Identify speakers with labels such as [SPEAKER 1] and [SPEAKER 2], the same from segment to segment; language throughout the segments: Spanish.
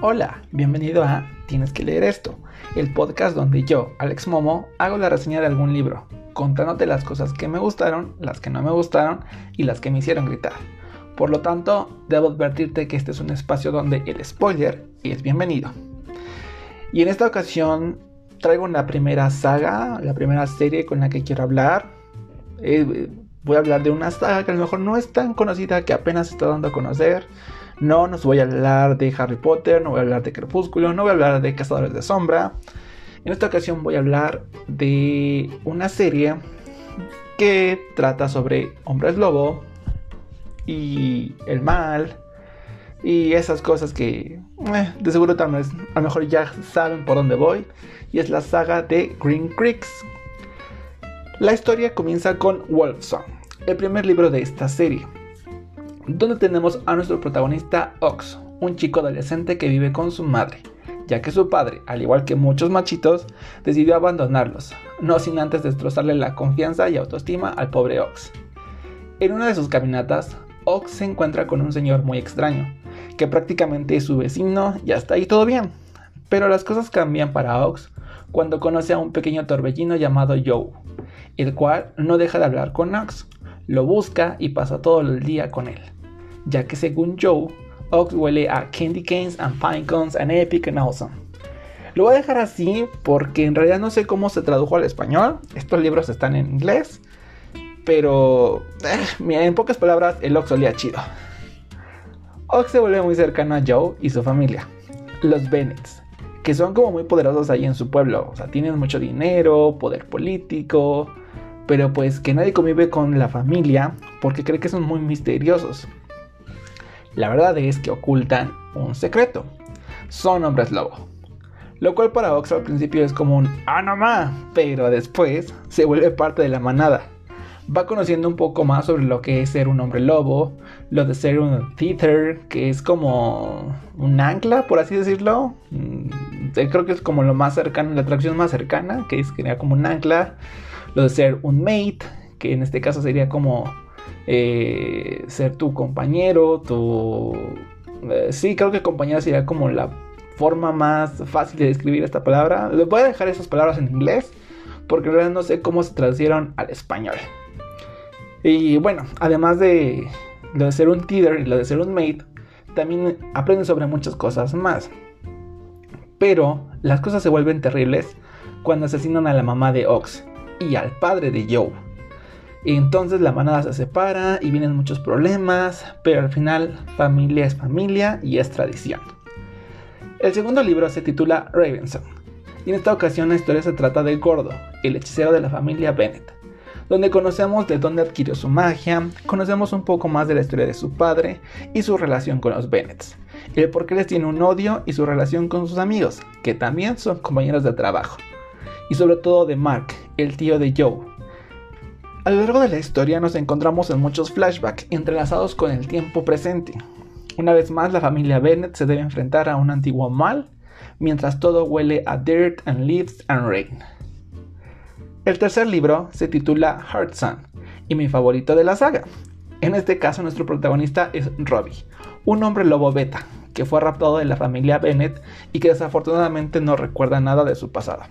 [SPEAKER 1] Hola, bienvenido a Tienes que leer esto, el podcast donde yo, Alex Momo, hago la reseña de algún libro, contándote las cosas que me gustaron, las que no me gustaron y las que me hicieron gritar. Por lo tanto, debo advertirte que este es un espacio donde el spoiler es bienvenido. Y en esta ocasión traigo la primera saga, la primera serie con la que quiero hablar. Eh, voy a hablar de una saga que a lo mejor no es tan conocida, que apenas está dando a conocer no, no voy a hablar de Harry Potter, no voy a hablar de Crepúsculo, no voy a hablar de Cazadores de Sombra. En esta ocasión voy a hablar de una serie que trata sobre hombres lobo y el mal y esas cosas que eh, de seguro vez a lo mejor ya saben por dónde voy y es la saga de Green Creeks. La historia comienza con Wolfson, el primer libro de esta serie donde tenemos a nuestro protagonista Ox, un chico adolescente que vive con su madre, ya que su padre, al igual que muchos machitos, decidió abandonarlos, no sin antes destrozarle la confianza y autoestima al pobre Ox. En una de sus caminatas, Ox se encuentra con un señor muy extraño, que prácticamente es su vecino y hasta ahí todo bien. Pero las cosas cambian para Ox cuando conoce a un pequeño torbellino llamado Joe, el cual no deja de hablar con Ox, lo busca y pasa todo el día con él ya que según Joe, Ox huele a Candy Canes and Pine Cones and Epic and Awesome. Lo voy a dejar así porque en realidad no sé cómo se tradujo al español. Estos libros están en inglés. Pero eh, en pocas palabras, el Ox olía chido. Ox se vuelve muy cercano a Joe y su familia, los Bennets, que son como muy poderosos ahí en su pueblo. O sea, tienen mucho dinero, poder político, pero pues que nadie convive con la familia porque cree que son muy misteriosos. La verdad es que ocultan un secreto. Son hombres lobo. Lo cual para Ox al principio es como un ah no pero después se vuelve parte de la manada. Va conociendo un poco más sobre lo que es ser un hombre lobo, lo de ser un tether, que es como un ancla, por así decirlo. Mm, creo que es como lo más cercano, la atracción más cercana, que es sería como un ancla. Lo de ser un mate, que en este caso sería como eh, ser tu compañero, tu... Eh, sí, creo que compañero sería como la forma más fácil de describir esta palabra. Les voy a dejar esas palabras en inglés porque en realidad no sé cómo se traducieron al español. Y bueno, además de lo de ser un teacher y lo de ser un mate, también aprenden sobre muchas cosas más. Pero las cosas se vuelven terribles cuando asesinan a la mamá de Ox y al padre de Joe. Entonces la manada se separa y vienen muchos problemas, pero al final familia es familia y es tradición. El segundo libro se titula Ravenson, y en esta ocasión la historia se trata de Gordo, el hechicero de la familia Bennett, donde conocemos de dónde adquirió su magia, conocemos un poco más de la historia de su padre y su relación con los Bennetts, el por qué les tiene un odio y su relación con sus amigos, que también son compañeros de trabajo, y sobre todo de Mark, el tío de Joe, a lo largo de la historia nos encontramos en muchos flashbacks entrelazados con el tiempo presente. Una vez más, la familia Bennett se debe enfrentar a un antiguo mal, mientras todo huele a dirt and leaves and rain. El tercer libro se titula Heart Sun y mi favorito de la saga. En este caso, nuestro protagonista es Robbie, un hombre lobo beta que fue raptado de la familia Bennett y que desafortunadamente no recuerda nada de su pasado.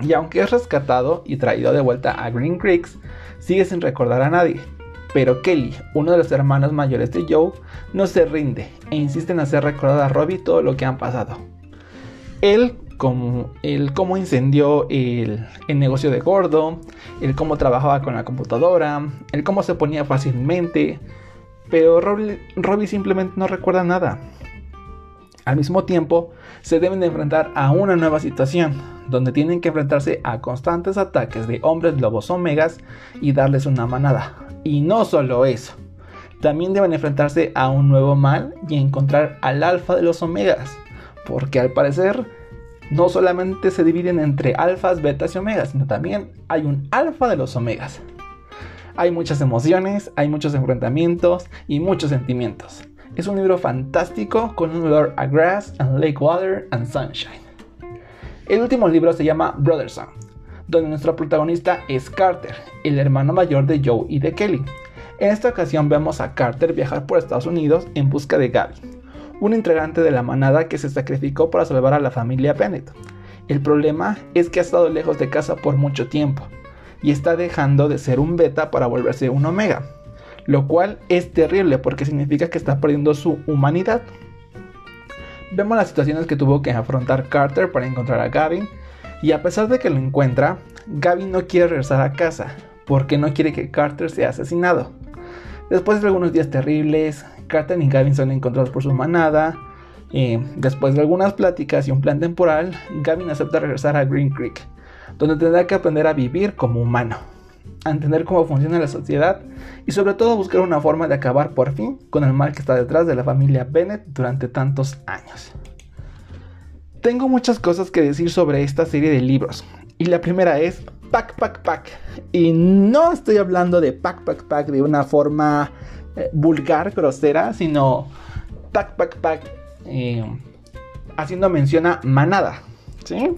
[SPEAKER 1] Y aunque es rescatado y traído de vuelta a Green Creeks, sigue sin recordar a nadie. Pero Kelly, uno de los hermanos mayores de Joe, no se rinde e insiste en hacer recordar a Robbie todo lo que han pasado. Él, como, él cómo incendió el, negocio de Gordo, el cómo trabajaba con la computadora, el cómo se ponía fácilmente, pero Robbie simplemente no recuerda nada. Al mismo tiempo, se deben de enfrentar a una nueva situación, donde tienen que enfrentarse a constantes ataques de hombres lobos omegas y darles una manada. Y no solo eso, también deben enfrentarse a un nuevo mal y encontrar al alfa de los omegas, porque al parecer no solamente se dividen entre alfas, betas y omegas, sino también hay un alfa de los omegas. Hay muchas emociones, hay muchos enfrentamientos y muchos sentimientos. Es un libro fantástico con un olor a grass and lake water and sunshine. El último libro se llama Brotherson, donde nuestro protagonista es Carter, el hermano mayor de Joe y de Kelly. En esta ocasión vemos a Carter viajar por Estados Unidos en busca de Gaby, un integrante de la manada que se sacrificó para salvar a la familia Bennett. El problema es que ha estado lejos de casa por mucho tiempo y está dejando de ser un beta para volverse un omega, lo cual es terrible porque significa que está perdiendo su humanidad. Vemos las situaciones que tuvo que afrontar Carter para encontrar a Gavin y a pesar de que lo encuentra, Gavin no quiere regresar a casa porque no quiere que Carter sea asesinado. Después de algunos días terribles, Carter y Gavin son encontrados por su manada. después de algunas pláticas y un plan temporal, Gavin acepta regresar a Green Creek, donde tendrá que aprender a vivir como humano, entender cómo funciona la sociedad y sobre todo buscar una forma de acabar por fin con el mal que está detrás de la familia Bennett durante tantos años. Tengo muchas cosas que decir sobre esta serie de libros, y la primera es pack, pack, pack. Y no estoy hablando de pack, pack, pack de una forma eh, vulgar, grosera, sino pack, pack, pack, eh, haciendo mención a manada. ¿Sí?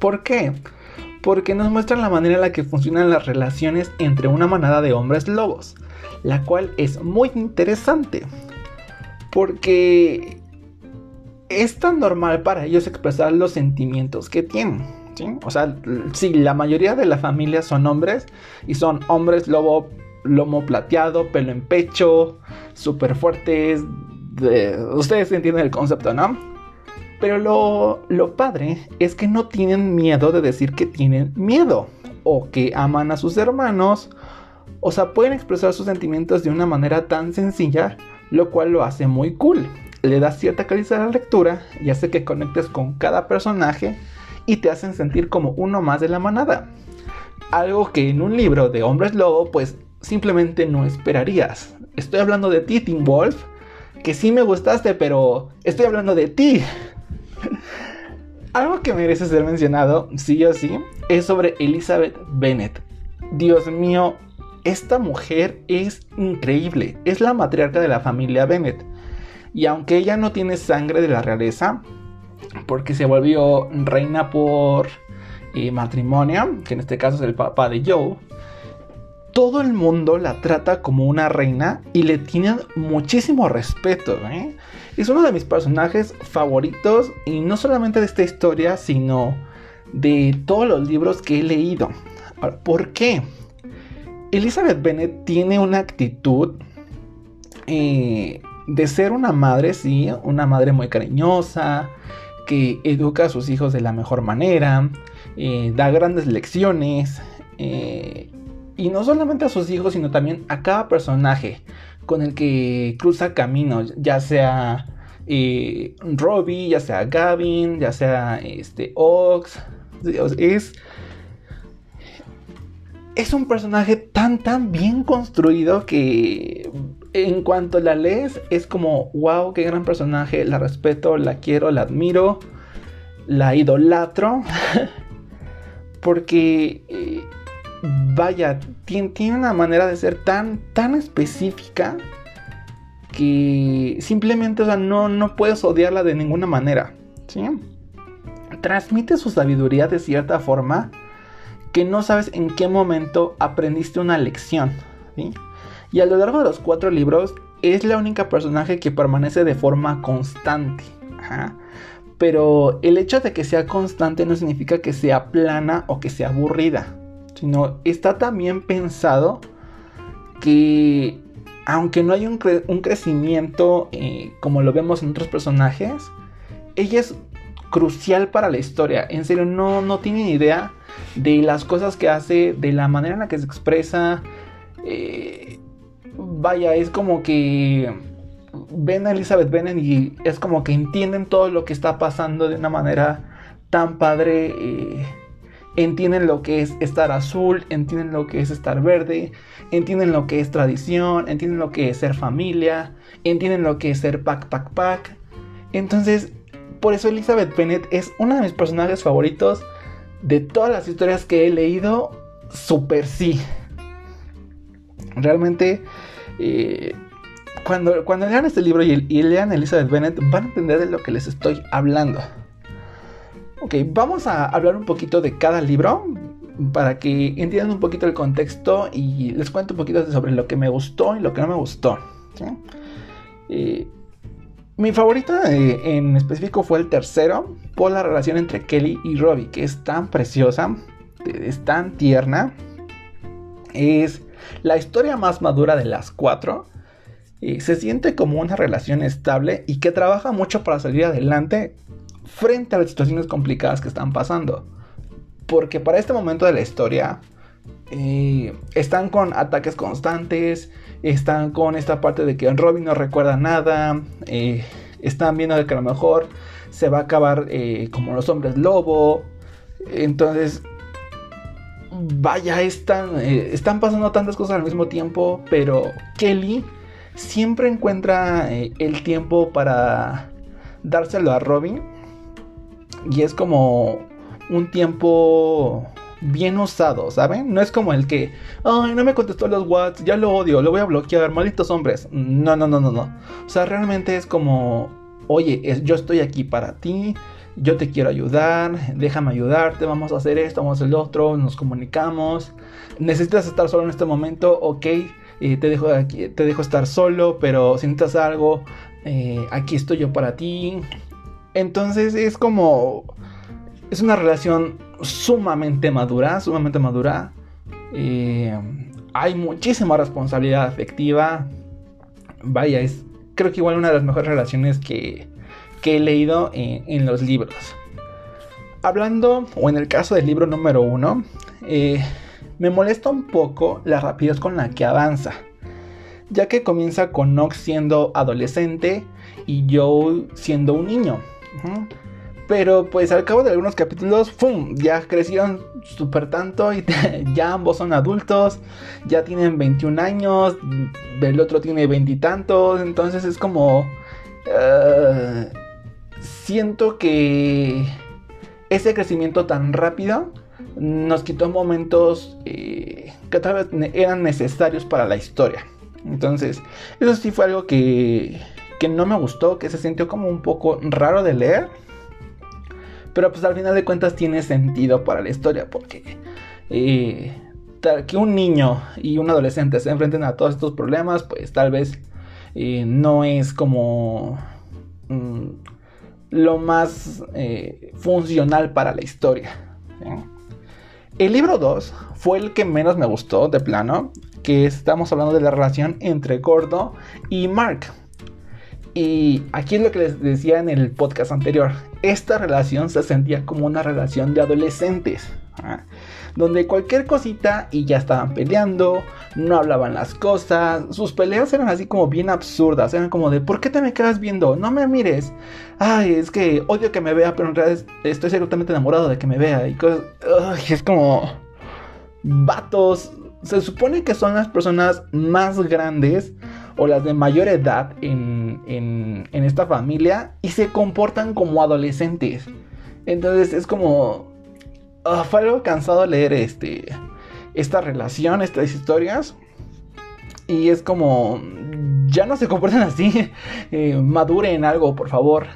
[SPEAKER 1] ¿Por qué? Porque nos muestran la manera en la que funcionan las relaciones entre una manada de hombres lobos, la cual es muy interesante. Porque es tan normal para ellos expresar los sentimientos que tienen. O sea, sí, la mayoría de la familia son hombres y son hombres lobo, lomo plateado, pelo en pecho, súper fuertes. ustedes entienden el concepto, ¿no? Pero lo, lo padre es que no tienen miedo de decir que tienen miedo o que aman a sus hermanos. O sea, pueden expresar sus sentimientos de una manera tan sencilla, lo cual lo hace muy cool. Le da cierta calidad a la lectura y hace que conectes con cada personaje y te hacen sentir como uno más de la manada. Algo que en un libro de hombres lobo pues simplemente no esperarías. Estoy hablando de ti, Tim Wolf, que sí me gustaste, pero estoy hablando de ti. Algo que merece ser mencionado, sí o sí, es sobre Elizabeth Bennet. Dios mío, esta mujer es increíble. Es la matriarca de la familia Bennet. Y aunque ella no tiene sangre de la realeza, porque se volvió reina por eh, matrimonio, que en este caso es el papá de Joe. Todo el mundo la trata como una reina y le tienen muchísimo respeto. ¿eh? Es uno de mis personajes favoritos y no solamente de esta historia, sino de todos los libros que he leído. ¿Por qué? Elizabeth Bennet tiene una actitud eh, de ser una madre, sí, una madre muy cariñosa, que educa a sus hijos de la mejor manera, eh, da grandes lecciones, eh, y no solamente a sus hijos, sino también a cada personaje con el que cruza caminos, ya sea eh, Robbie, ya sea Gavin, ya sea este, Ox, es, es un personaje tan, tan bien construido que en cuanto la lees, es como, wow, qué gran personaje, la respeto, la quiero, la admiro, la idolatro. Porque, eh, vaya, tiene, una manera de ser tan, tan específica que simplemente, o sea, no, no puedes odiarla de ninguna manera. ¿sí? Transmite su sabiduría de cierta forma que no sabes en qué momento aprendiste una lección. ¿sí? Y a lo largo de los cuatro libros es la única personaje que permanece de forma constante. Pero el hecho de que sea constante no significa que sea plana o que sea aburrida. Sino está también pensado que aunque no hay un, crecimiento eh, como lo vemos en otros personajes, ella es crucial para la historia. En serio, no, no tienen idea de las cosas que hace, de la manera en la que se expresa. Eh, vaya, es como que ven a Elizabeth Bennet y es como que entienden todo lo que está pasando de una manera tan padre. Eh, entienden lo que es estar azul, entienden lo que es estar verde, entienden lo que es tradición, entienden lo que es ser familia, entienden lo que es ser pack, pack, pack. Entonces, por eso Elizabeth Bennet es uno de mis personajes favoritos de todas las historias que he leído. Super sí. Realmente eh, cuando, cuando lean este libro y, lean Elizabeth Bennet, van a entender de lo que les estoy hablando. Ok, vamos a hablar un poquito de cada libro para que entiendan un poquito el contexto y les cuento un poquito sobre lo que me gustó y lo que no me gustó. Eh, Mi favorita eh, en específico fue el tercero, por la relación entre Kelly y Robbie, que es tan preciosa, es tan tierna. Es la historia más madura de las cuatro. Eh, se siente como una relación estable y que trabaja mucho para salir adelante frente a las situaciones complicadas que están pasando. Porque para este momento de la historia eh, están con ataques constantes, están con esta parte de que Robin no recuerda nada, eh, están viendo de que a lo mejor se va a acabar eh, como los hombres lobo, entonces vaya, están, están pasando tantas cosas al mismo tiempo, pero Kelly siempre encuentra el tiempo para dárselo a Robin y es como un tiempo bien usado, ¿saben? No es como el que, ay, no me contestó los WhatsApp, ya lo odio, lo voy a bloquear, malditos hombres. No, no, no, no, no. O sea, realmente es como, oye, yo estoy aquí para ti, yo te quiero ayudar, déjame ayudarte, vamos a hacer esto, vamos a hacer lo otro, nos comunicamos. Necesitas estar solo en este momento, ok, eh, te, dejo aquí, te dejo estar solo, pero si necesitas algo, eh, aquí estoy yo para ti. Entonces es como, es una relación sumamente madura, sumamente madura. Eh, hay muchísima responsabilidad afectiva. Vaya, es creo que igual una de las mejores relaciones que, he leído en, los libros. Hablando, o en el caso del libro número uno, eh, me molesta un poco la rapidez con la que avanza, ya que comienza con Nox siendo adolescente y Joe siendo un niño. Pero pues al cabo de algunos capítulos, ¡fum! Ya crecieron súper tanto y ya ambos son adultos, ya tienen 21 años, el otro tiene veintitantos, entonces es como... Eh, siento que ese crecimiento tan rápido nos quitó momentos eh, que tal vez eran necesarios para la historia. Entonces, eso sí fue algo que, que no me gustó, que se sintió como un poco raro de leer pero pues al final de cuentas tiene sentido para la historia porque eh, que un niño y un adolescente se enfrenten a todos estos problemas, pues tal vez eh, no es como mm, lo más eh, funcional para la historia. El libro 2 fue el que menos me gustó de plano, que estamos hablando de la relación entre Gordo y Mark. Y aquí es lo que les decía en el podcast anterior. Esta relación se sentía como una relación de adolescentes. ¿ah? Donde cualquier cosita y ya estaban peleando, no hablaban las cosas, sus peleas eran así como bien absurdas, eran como de ¿por qué te me quedas viendo? No me mires. Ay, es que odio que me vea, pero en realidad estoy seguramente enamorado de que me vea y cosas. es como vatos. Se supone que son las personas más grandes o las de mayor edad en, en, esta familia y se comportan como adolescentes. Entonces es como... Uh, fue algo cansado leer este, esta relación, estas historias. Y es como... Ya no se comportan así. Eh, maduren algo, por favor.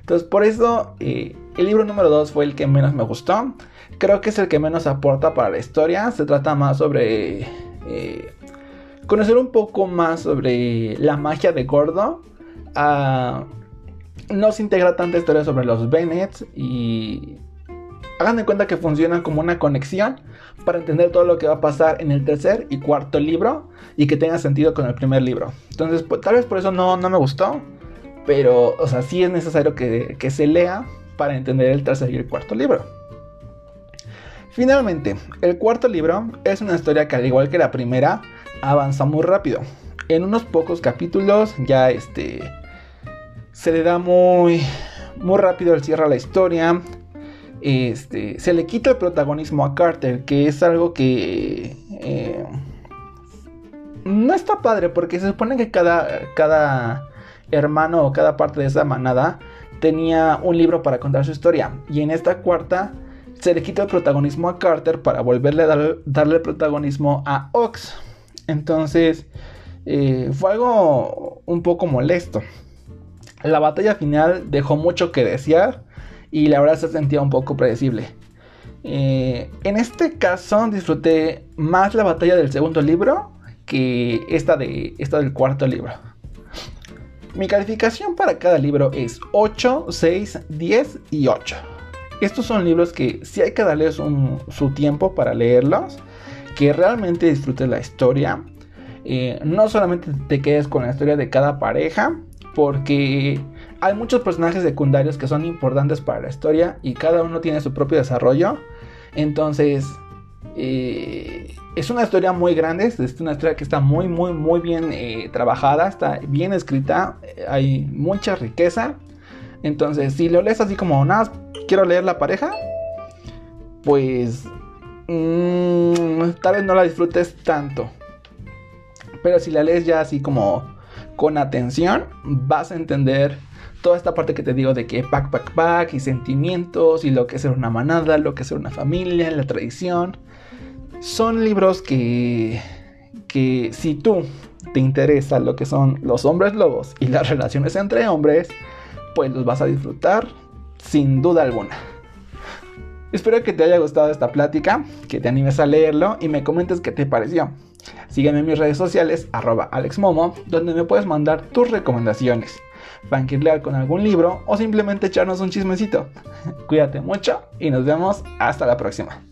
[SPEAKER 1] Entonces por eso eh, el libro número 2 fue el que menos me gustó. Creo que es el que menos aporta para la historia. Se trata más sobre... Eh, conocer un poco más sobre la magia de Gordo. Uh, no se integra tanta historia sobre los Bennett y hagan de cuenta que funciona como una conexión para entender todo lo que va a pasar en el tercer y cuarto libro y que tenga sentido con el primer libro. Entonces, pues, tal vez por eso no, no, me gustó, pero, o sea, sí es necesario que, que se lea para entender el tercer y el cuarto libro. Finalmente, el cuarto libro es una historia que al igual que la primera, avanza muy rápido. En unos pocos capítulos ya este se le da muy muy rápido el cierre a la historia. Este, se le quita el protagonismo a Carter, que es algo que eh, no está padre porque se supone que cada, cada hermano o cada parte de esa manada tenía un libro para contar su historia. Y en esta cuarta se le quita el protagonismo a Carter para volverle a darle el protagonismo a Ox. Entonces, eh, fue algo un poco molesto. La batalla final dejó mucho que desear y la verdad se sentía un poco predecible. Eh, en este caso disfruté más la batalla del segundo libro que esta, de, esta del cuarto libro. Mi calificación para cada libro es 8, 6, 10 y 8. Estos son libros que sí hay que darles su tiempo para leerlos, que realmente disfrutes la historia. Eh, no solamente te quedes con la historia de cada pareja, porque hay muchos personajes secundarios que son importantes para la historia y cada uno tiene su propio desarrollo. Entonces, eh, es una historia muy grande, es una historia que está muy, muy, muy bien eh, trabajada, está bien escrita, hay mucha riqueza. Entonces, si lo lees así como nada, quiero leer la pareja, pues mmm, tal vez no la disfrutes tanto. Pero si la lees ya así como con atención, vas a entender toda esta parte que te digo de que pack, pack, pack y sentimientos y lo que es ser una manada, lo que es ser una familia, la tradición. Son libros que, que si tú te interesa lo que son los hombres lobos y las relaciones entre hombres, pues los vas a disfrutar sin duda alguna. Espero que te haya gustado esta plática, que te animes a leerlo y me comentes qué te pareció. Sígueme en mis redes sociales, arroba alexmomo, donde me puedes mandar tus recomendaciones, leer con algún libro o simplemente echarnos un chismecito. Cuídate mucho y nos vemos hasta la próxima.